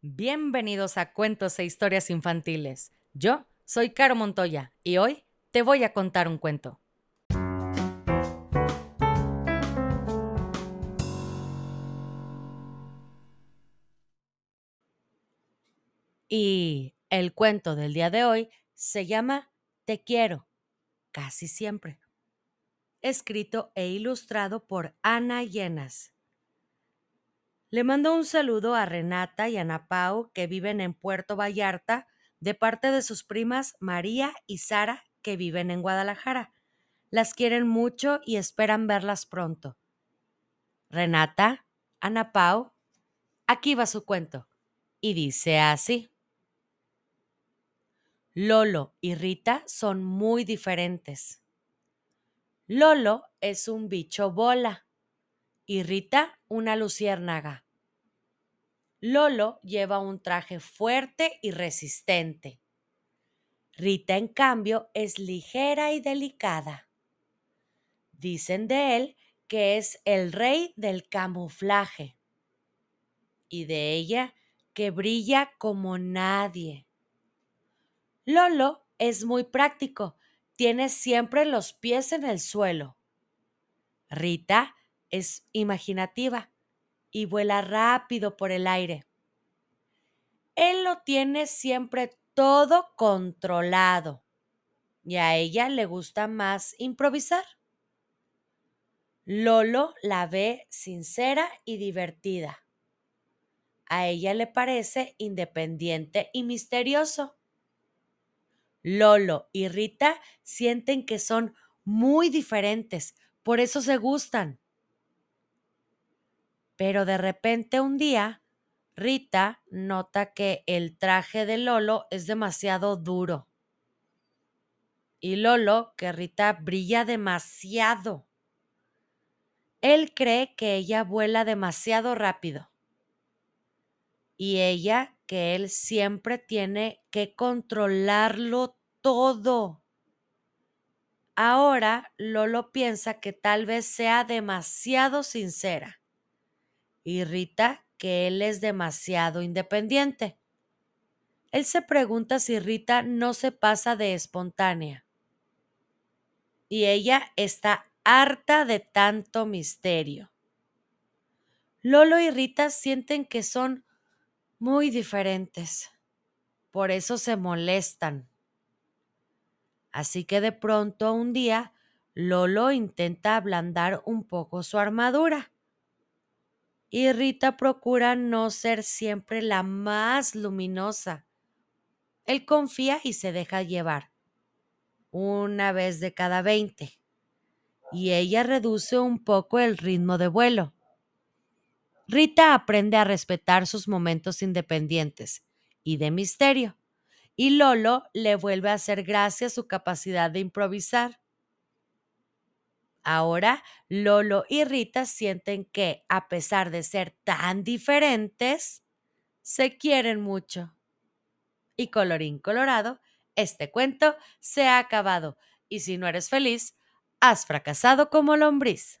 Bienvenidos a Cuentos e Historias Infantiles. Yo soy Caro Montoya y hoy te voy a contar un cuento. Y el cuento del día de hoy se llama Te quiero, casi siempre. Escrito e ilustrado por Ana Llenas. Le mando un saludo a Renata y Ana Pau, que viven en Puerto Vallarta, de parte de sus primas María y Sara, que viven en Guadalajara. Las quieren mucho y esperan verlas pronto. Renata, Ana Pau, aquí va su cuento. Y dice así. Lolo y Rita son muy diferentes. Lolo es un bicho bola y Rita una luciérnaga. Lolo lleva un traje fuerte y resistente. Rita, en cambio, es ligera y delicada. Dicen de él que es el rey del camuflaje y de ella que brilla como nadie. Lolo es muy práctico, tiene siempre los pies en el suelo. Rita es imaginativa y vuela rápido por el aire. Él lo tiene siempre todo controlado y a ella le gusta más improvisar. Lolo la ve sincera y divertida. A ella le parece independiente y misterioso. Lolo y Rita sienten que son muy diferentes, por eso se gustan. Pero de repente un día, Rita nota que el traje de Lolo es demasiado duro. Y Lolo que Rita brilla demasiado. Él cree que ella vuela demasiado rápido. Y ella que él siempre tiene que controlarlo todo. Ahora Lolo piensa que tal vez sea demasiado sincera y Rita que él es demasiado independiente. Él se pregunta si Rita no se pasa de espontánea. Y ella está harta de tanto misterio. Lolo y Rita sienten que son muy diferentes. Por eso se molestan. Así que de pronto un día Lolo intenta ablandar un poco su armadura y Rita procura no ser siempre la más luminosa. Él confía y se deja llevar, una vez de cada veinte, y ella reduce un poco el ritmo de vuelo. Rita aprende a respetar sus momentos independientes y de misterio, y Lolo le vuelve a hacer gracia su capacidad de improvisar. Ahora Lolo y Rita sienten que, a pesar de ser tan diferentes, se quieren mucho. Y colorín colorado, este cuento se ha acabado, y si no eres feliz, has fracasado como lombriz.